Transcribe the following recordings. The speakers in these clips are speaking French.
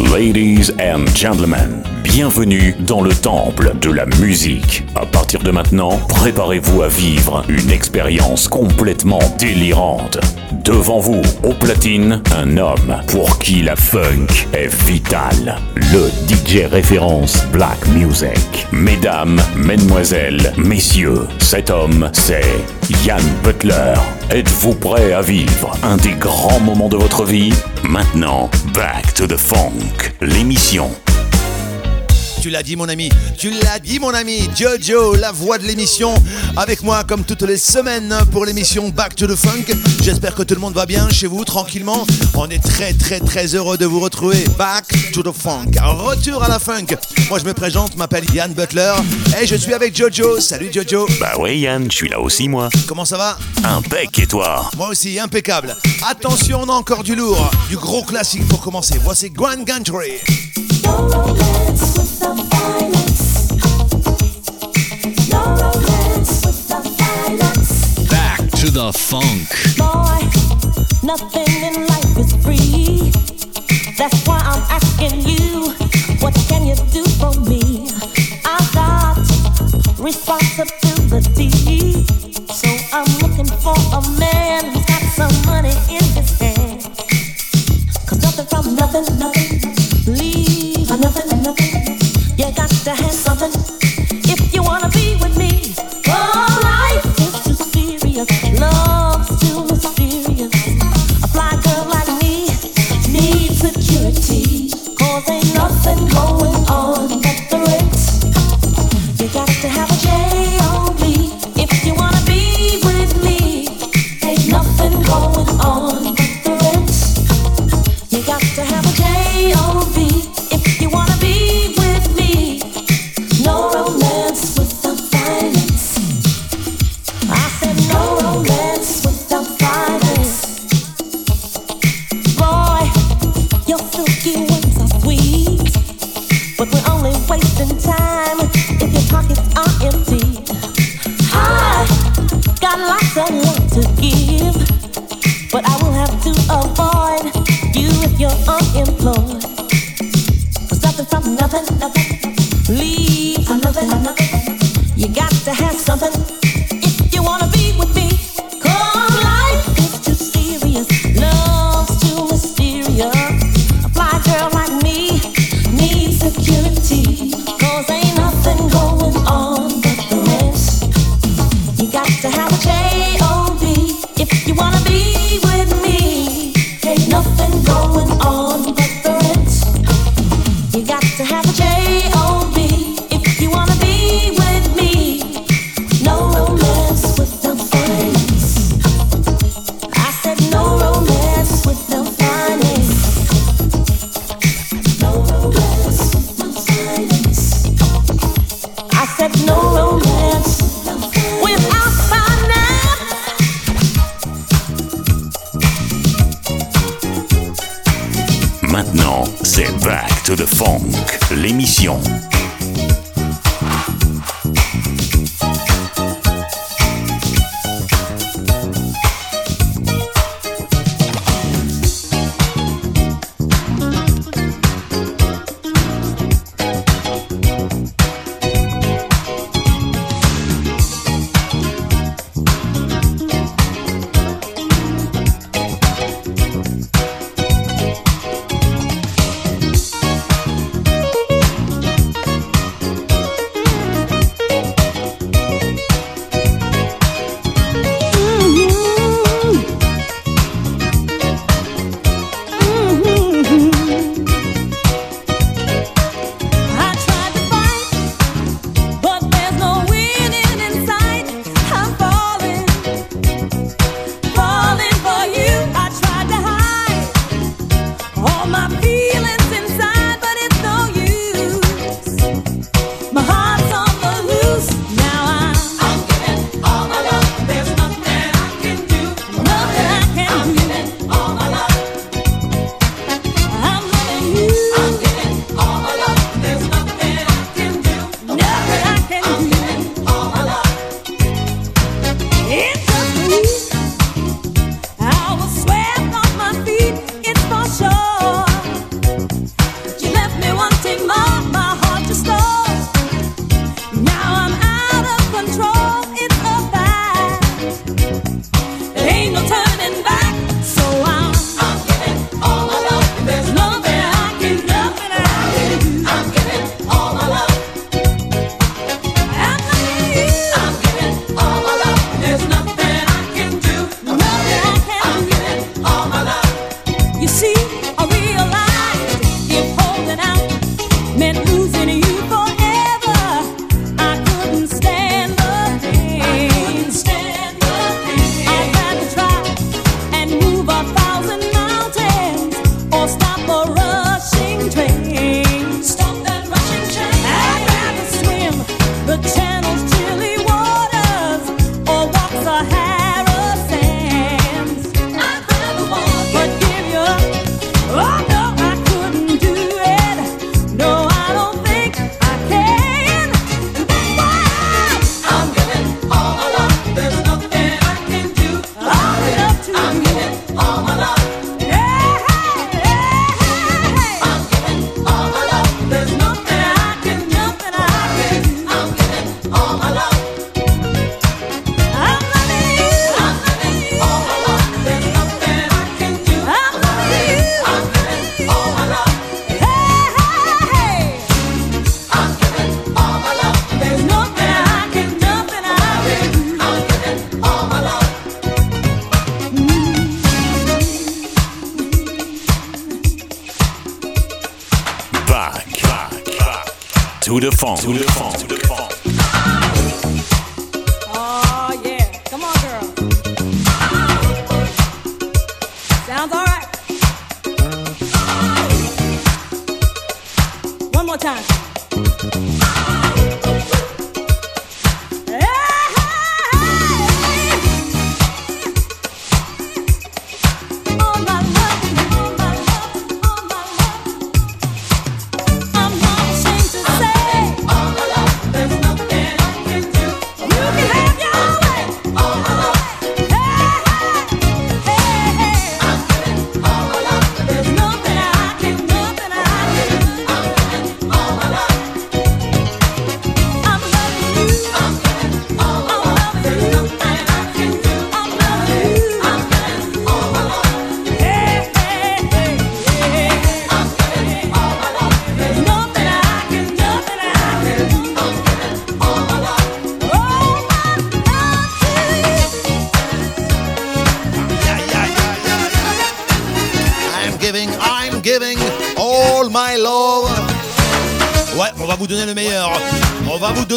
Ladies and gentlemen, bienvenue dans le temple de la musique. À partir de maintenant, préparez-vous à vivre une expérience complètement délirante. Devant vous, au platine, un homme pour qui la funk est vitale. Le DJ référence Black Music. Mesdames, mesdemoiselles, messieurs, cet homme, c'est Yann Butler. Êtes-vous prêt à vivre un des grands moments de votre vie? Maintenant, Back to the Funk, l'émission tu l'as dit mon ami, tu l'as dit mon ami, Jojo, la voix de l'émission, avec moi comme toutes les semaines pour l'émission Back to the Funk. J'espère que tout le monde va bien chez vous, tranquillement. On est très très très heureux de vous retrouver. Back to the Funk, retour à la funk. Moi je me présente, m'appelle Yann Butler et je suis avec Jojo. Salut Jojo. Bah ouais Yann, je suis là aussi moi. Comment ça va? Impec et toi? Moi aussi, impeccable. Attention, on a encore du lourd, du gros classique pour commencer. Voici Grand Country. The funk. Boy, nothing in life is free. That's why I'm asking you, what can you do for me? I've got responsibility. So I'm looking for a man who's got some money in his hand. Cause nothing from nothing, nothing. Leave nothing, nothing. You got to have something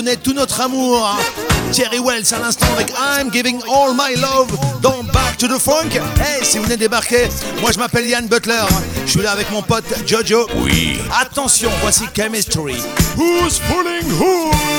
tout notre amour. Thierry Wells à l'instant avec I'm Giving All My Love dans Back to the Funk. Hey, si vous venez débarquer, moi je m'appelle Yann Butler. Je suis là avec mon pote Jojo. Oui. Attention, voici Chemistry. Who's fooling who?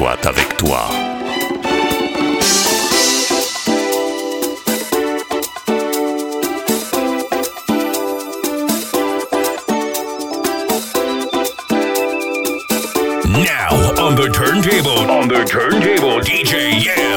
soit avec toi. Now on the turntable, on the turntable, DJ yeah.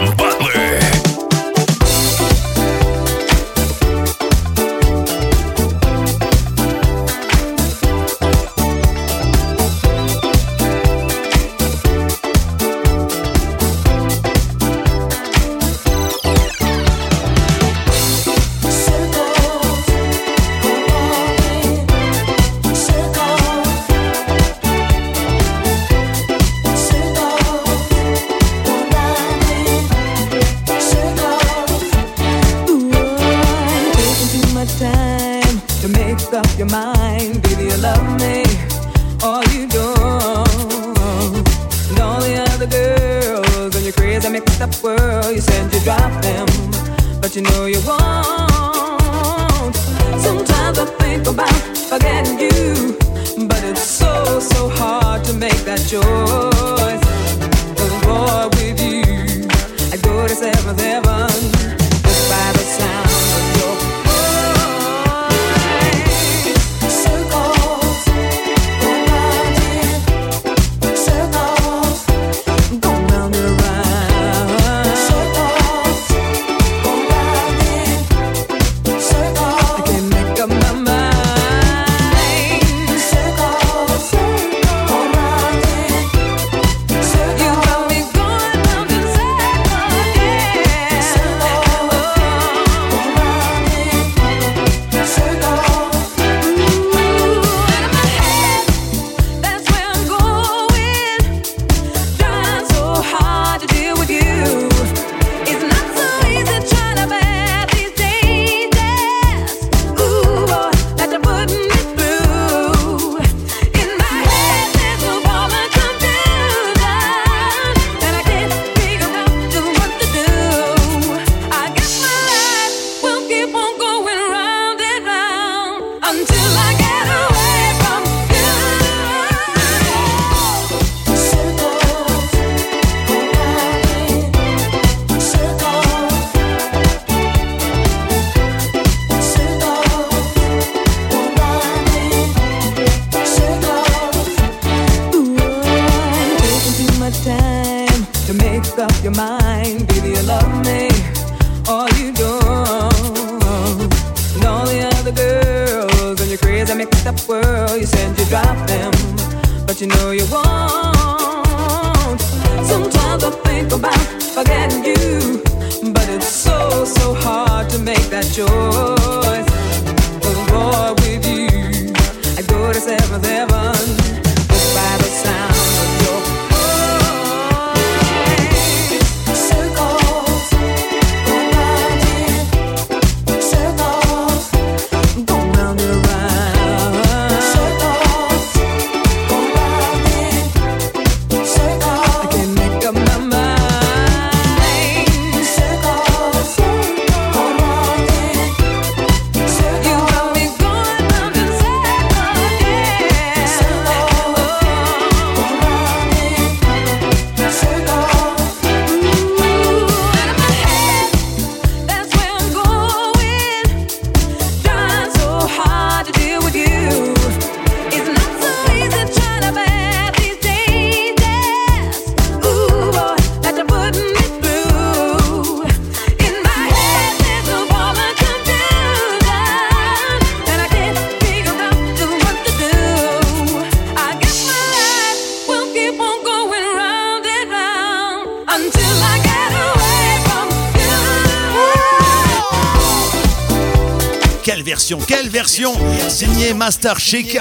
version signée Master Chic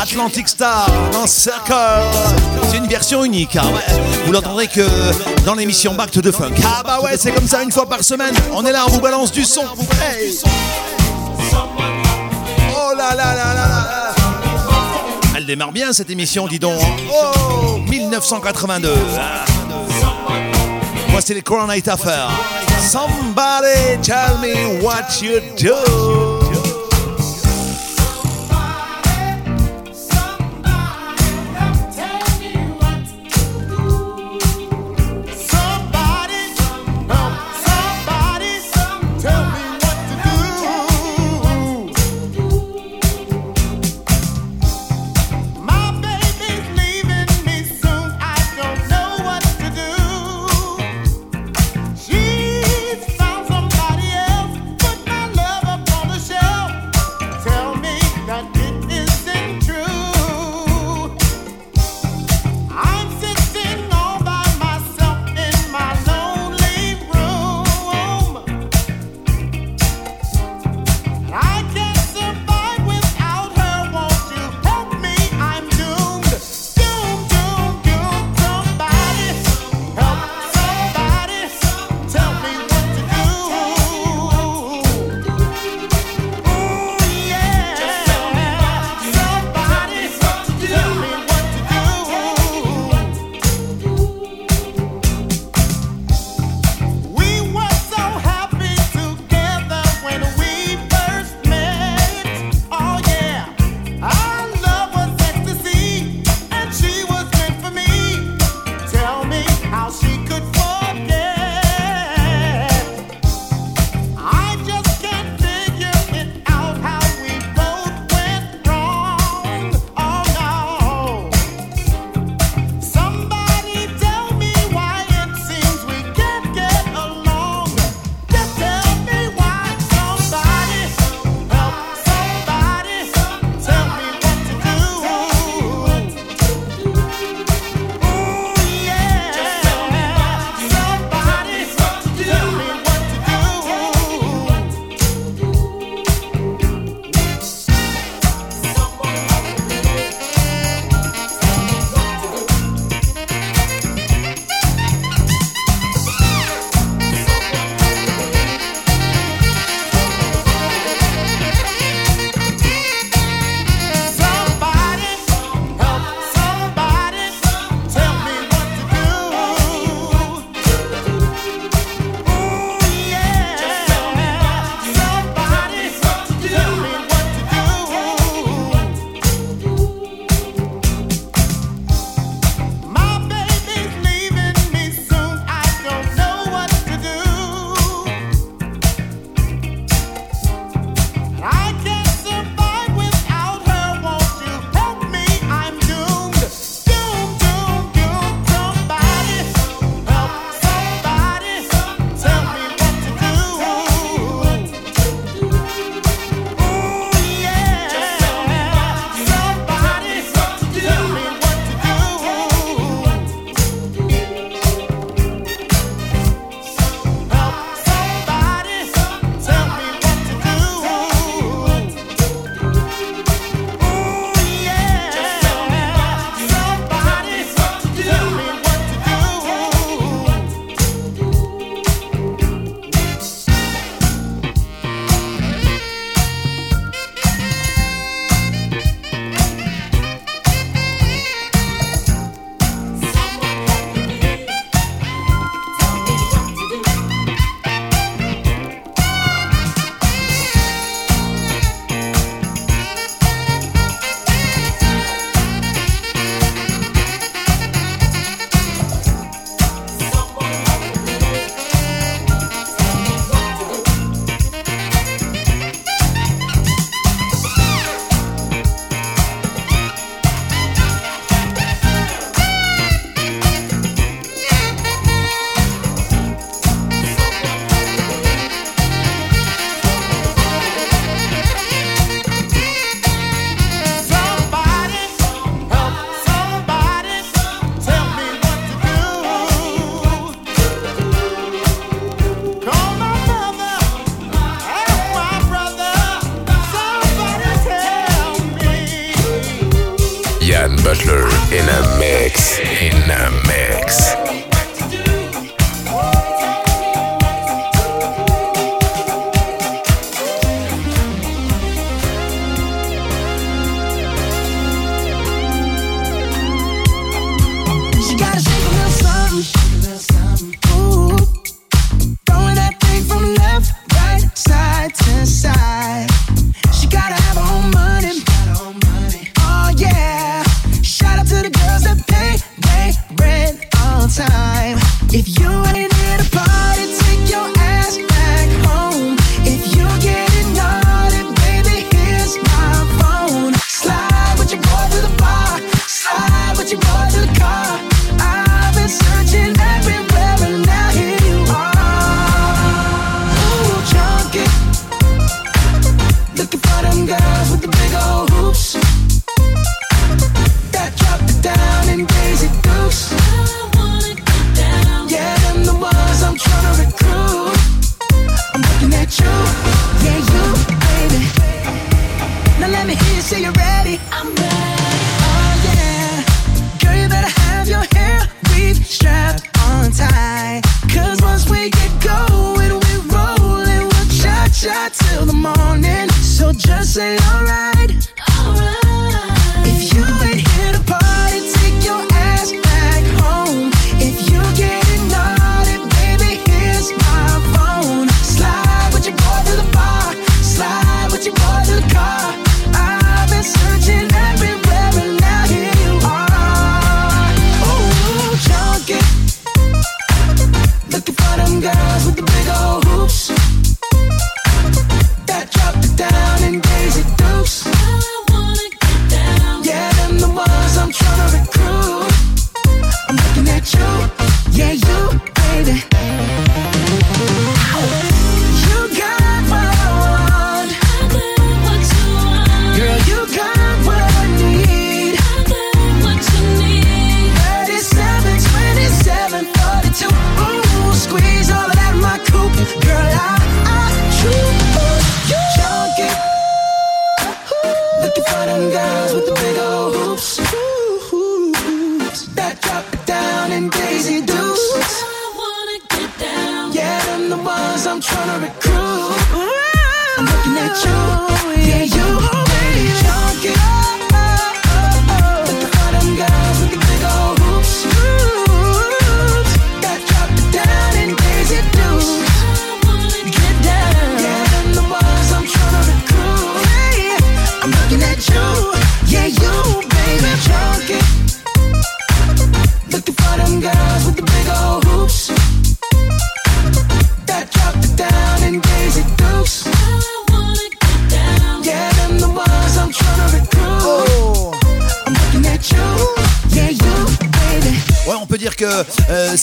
Atlantic Star dans Circle. C'est une version unique. Hein. Vous l'entendrez que dans l'émission Back to the Funk. Ah bah ouais, c'est comme ça une fois par semaine. On est là, on vous balance du son. Oh là. Elle démarre bien cette émission, dis donc. Oh 1982. Voici les Coronite Affair. Somebody tell me what you do.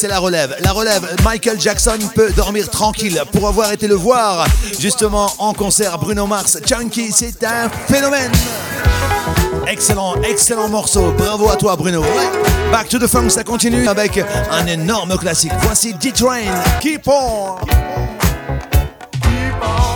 la relève. La relève, Michael Jackson peut dormir tranquille. Pour avoir été le voir justement en concert, Bruno Mars, Chunky, c'est un phénomène. Excellent, excellent morceau. Bravo à toi, Bruno. Back to the funk, ça continue avec un énorme classique. Voici D-Train. Keep on. Keep on.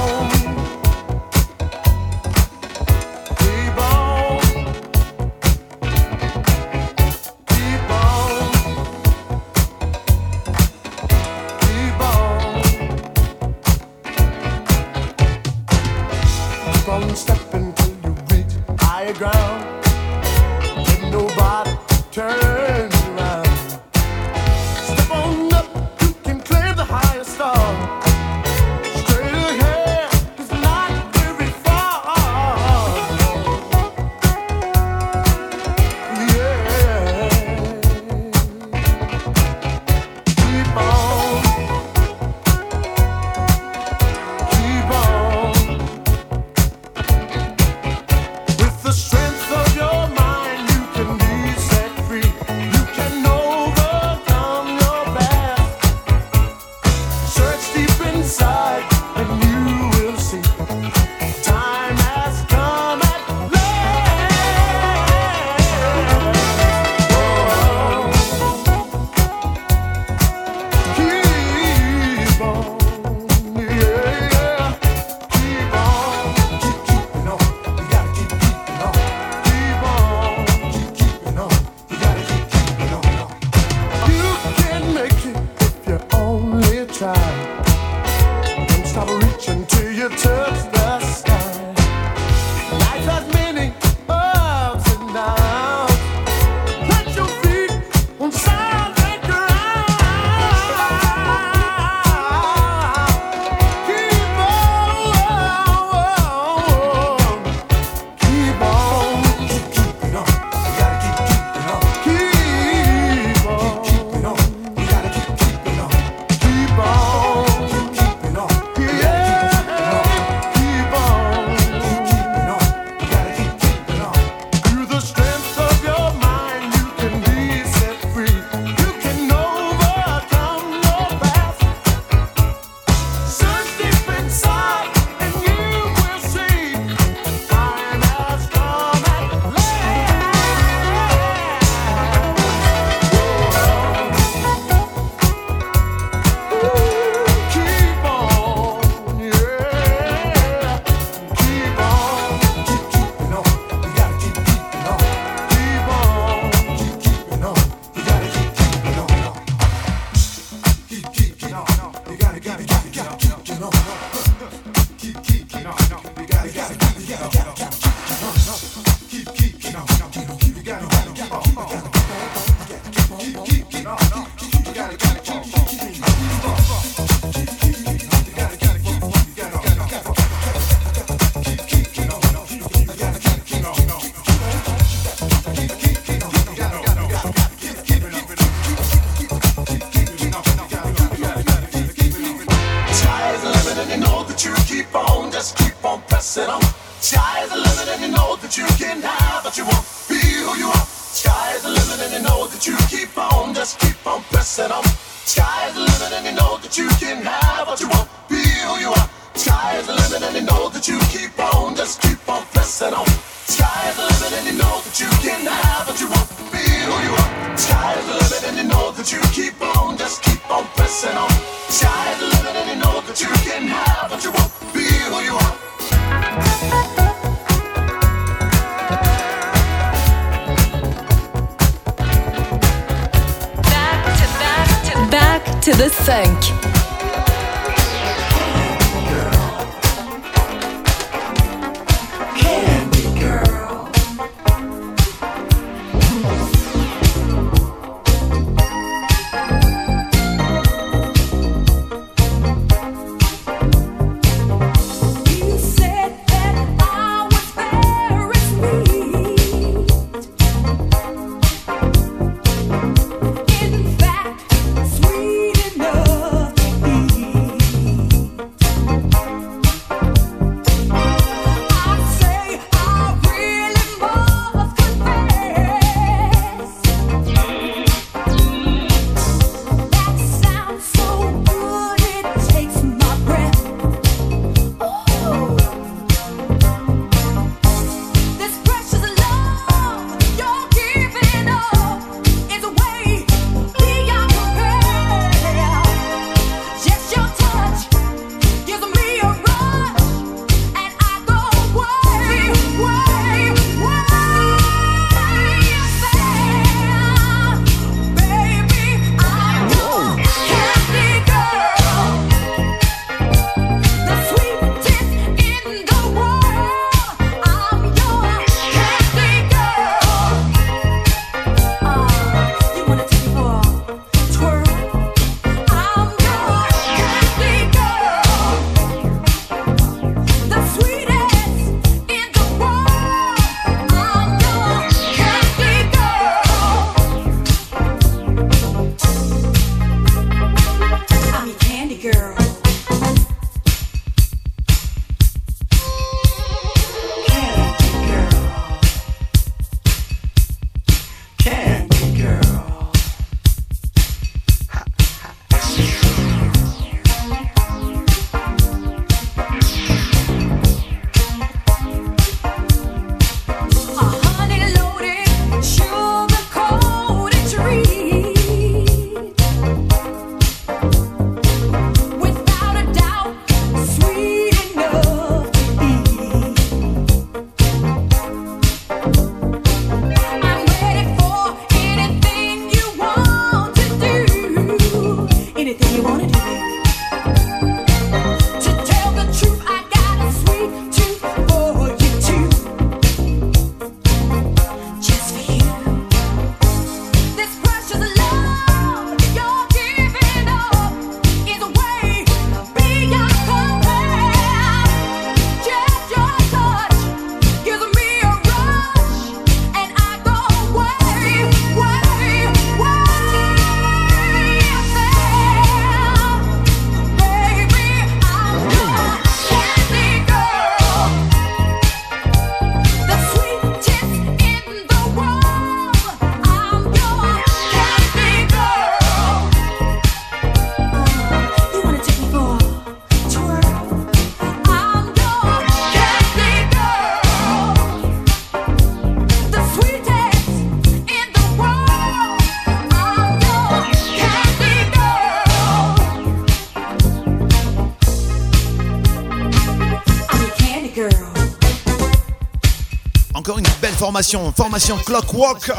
formation, formation Clockwork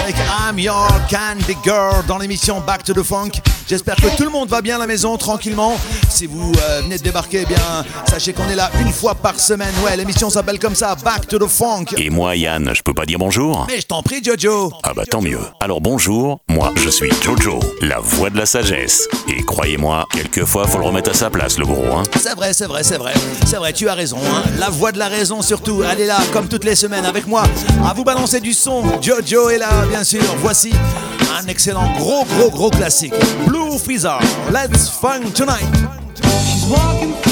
avec I'm Your Candy Girl dans l'émission Back to the Funk. J'espère que tout le monde va bien à la maison tranquillement si vous euh, venez de débarquer, eh bien, sachez qu'on est là une fois par semaine. Ouais, l'émission s'appelle comme ça, Back to the Funk. Et moi, Yann, je peux pas dire bonjour Mais je t'en prie, Jojo. Ah bah tant mieux. Alors bonjour, moi, je suis Jojo, la voix de la sagesse. Et croyez-moi, quelquefois, faut le remettre à sa place, le gros. Hein. C'est vrai, c'est vrai, c'est vrai. C'est vrai, tu as raison. Hein. La voix de la raison, surtout. Elle est là, comme toutes les semaines, avec moi. À vous balancer du son. Jojo est là, bien sûr. Voici un excellent gros, gros, gros classique. Blue Freezer, Let's Funk Tonight. She's walking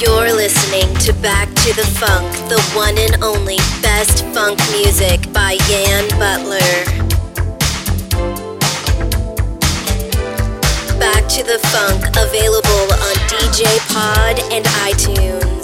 You're listening to Back to the Funk, the one and only best funk music by Yan Butler. Back to the Funk, available on DJ Pod and iTunes.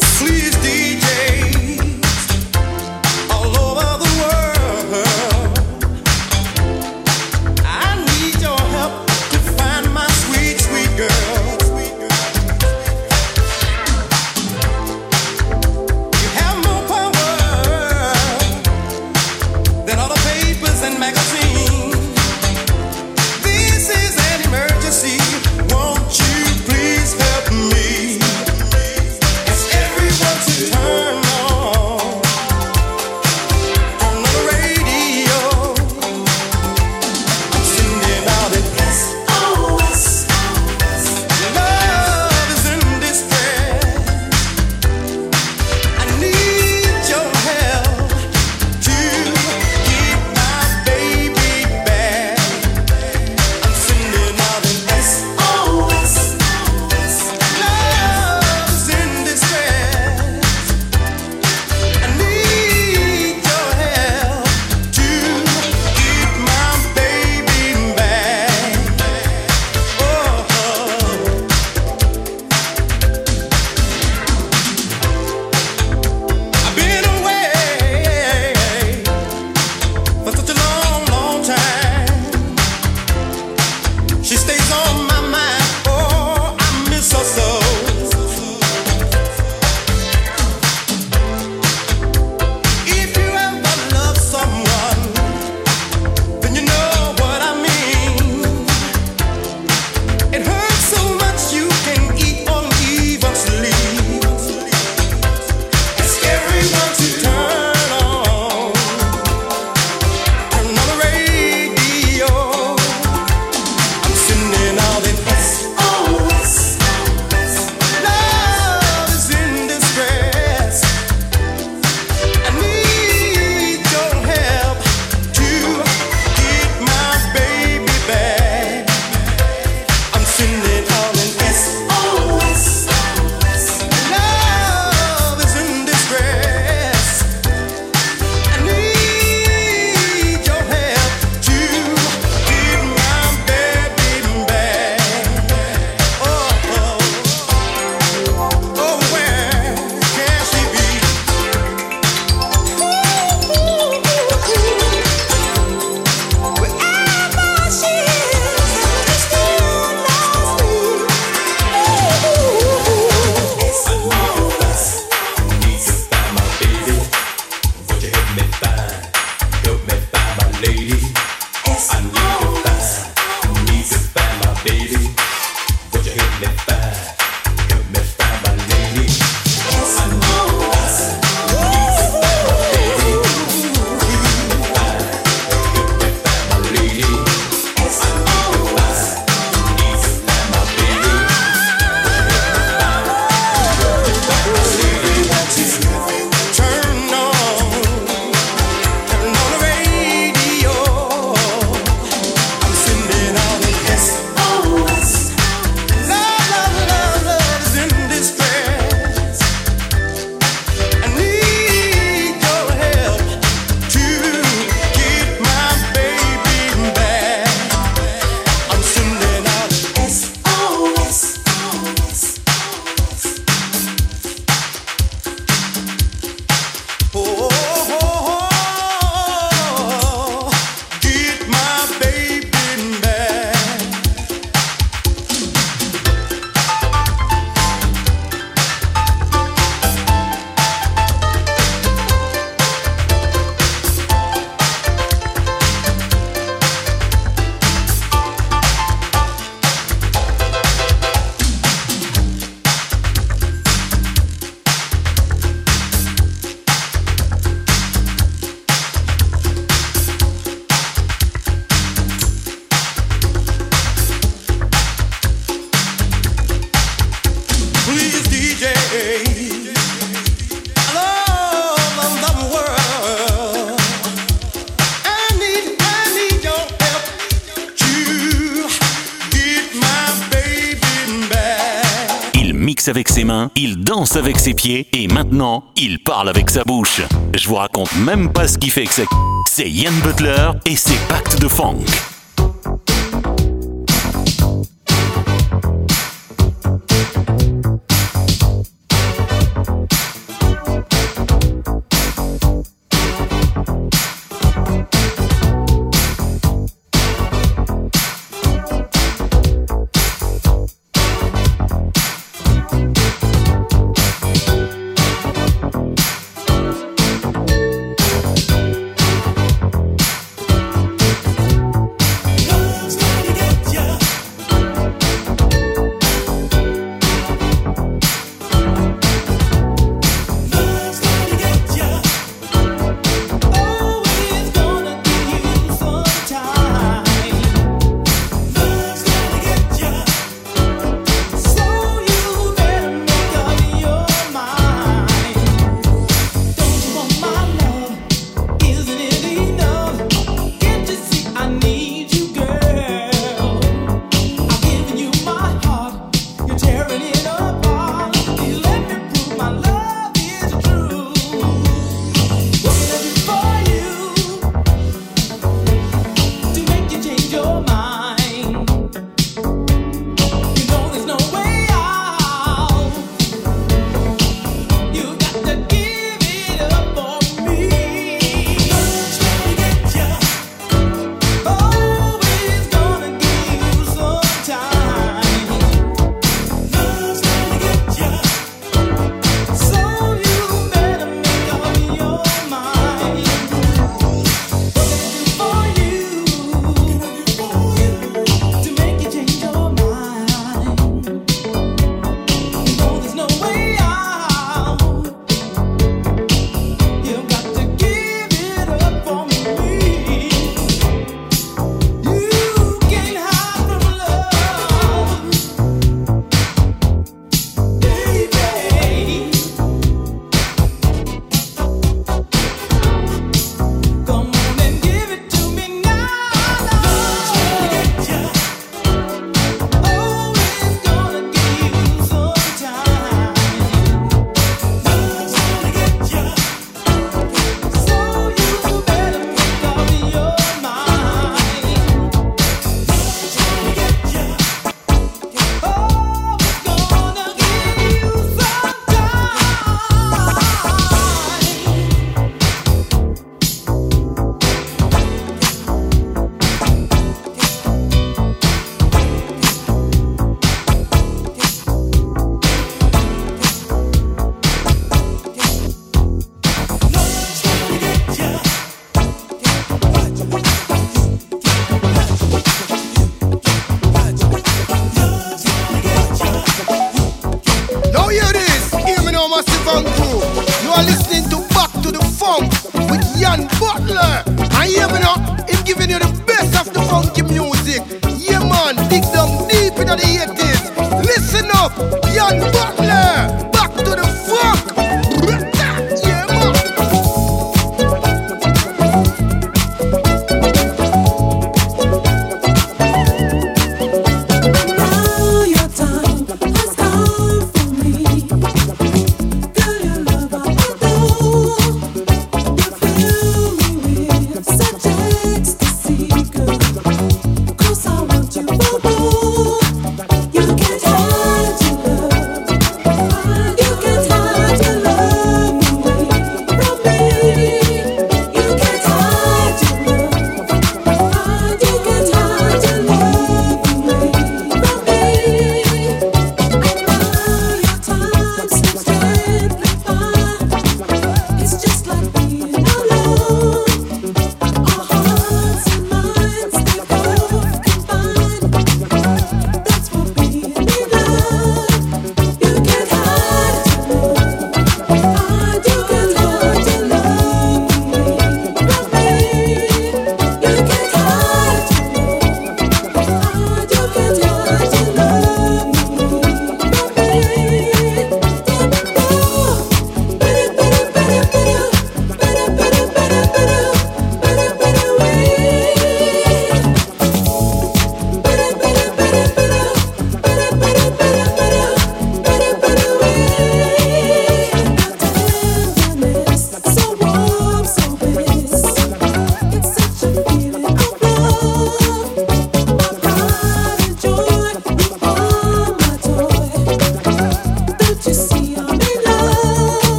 avec ses pieds et maintenant, il parle avec sa bouche. Je vous raconte même pas ce qui fait que ça... C'est Ian Butler et ses pactes de funk.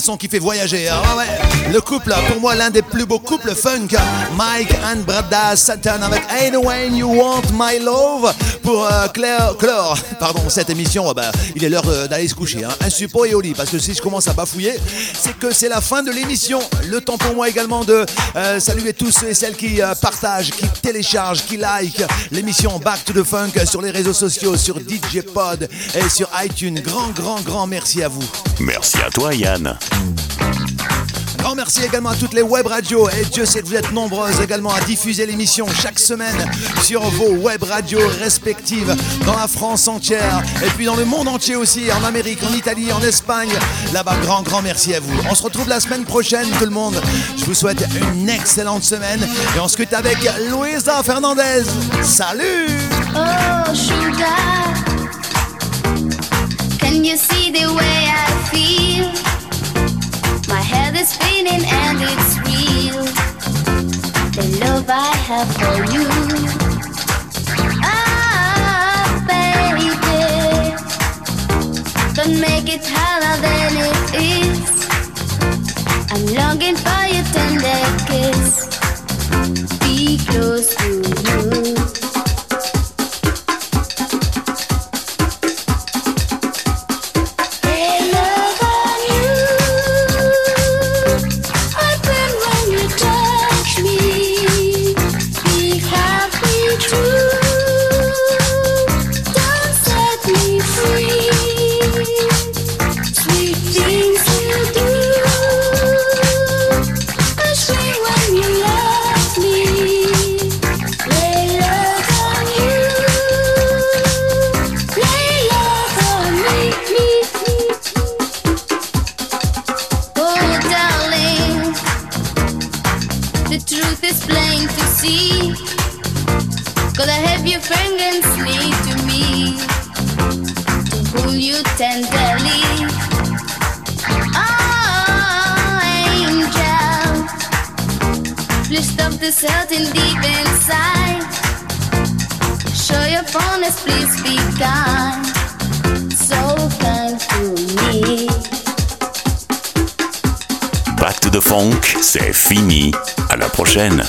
Son qui fait voyager. ouais. Le couple, pour moi, l'un des plus beaux couples funk. Mike and Brada Satan avec Ain't When You Want My Love pour euh, Claire, clore pardon, cette émission. Oh, bah, il est l'heure euh, d'aller se coucher. Hein. Un suppôt et au lit. Parce que si je commence à bafouiller, c'est que c'est la fin de l'émission. Le temps pour moi également de euh, saluer tous ceux et celles qui partagent, qui téléchargent, qui like l'émission Back to the Funk sur les réseaux sociaux, sur DJ Pod et sur iTunes. Grand, grand, grand merci à vous. Merci à toi, Yann. Grand merci également à toutes les web radios et Dieu sait que vous êtes nombreuses également à diffuser l'émission chaque semaine sur vos web radios respectives dans la France entière et puis dans le monde entier aussi, en Amérique, en Italie, en Espagne. Là-bas, grand, grand merci à vous. On se retrouve la semaine prochaine tout le monde. Je vous souhaite une excellente semaine et on se quitte avec Luisa Fernandez. Salut Oh, you see the way I feel? My head is spinning and it's real. The love I have for you. Ah, baby. Don't make it harder than it is. I'm longing for your tender kiss. Be close to you. Please stop this hurting deep inside. Show your fondness, please be kind, so kind to me. Back to the Funk, c'est fini. À la prochaine.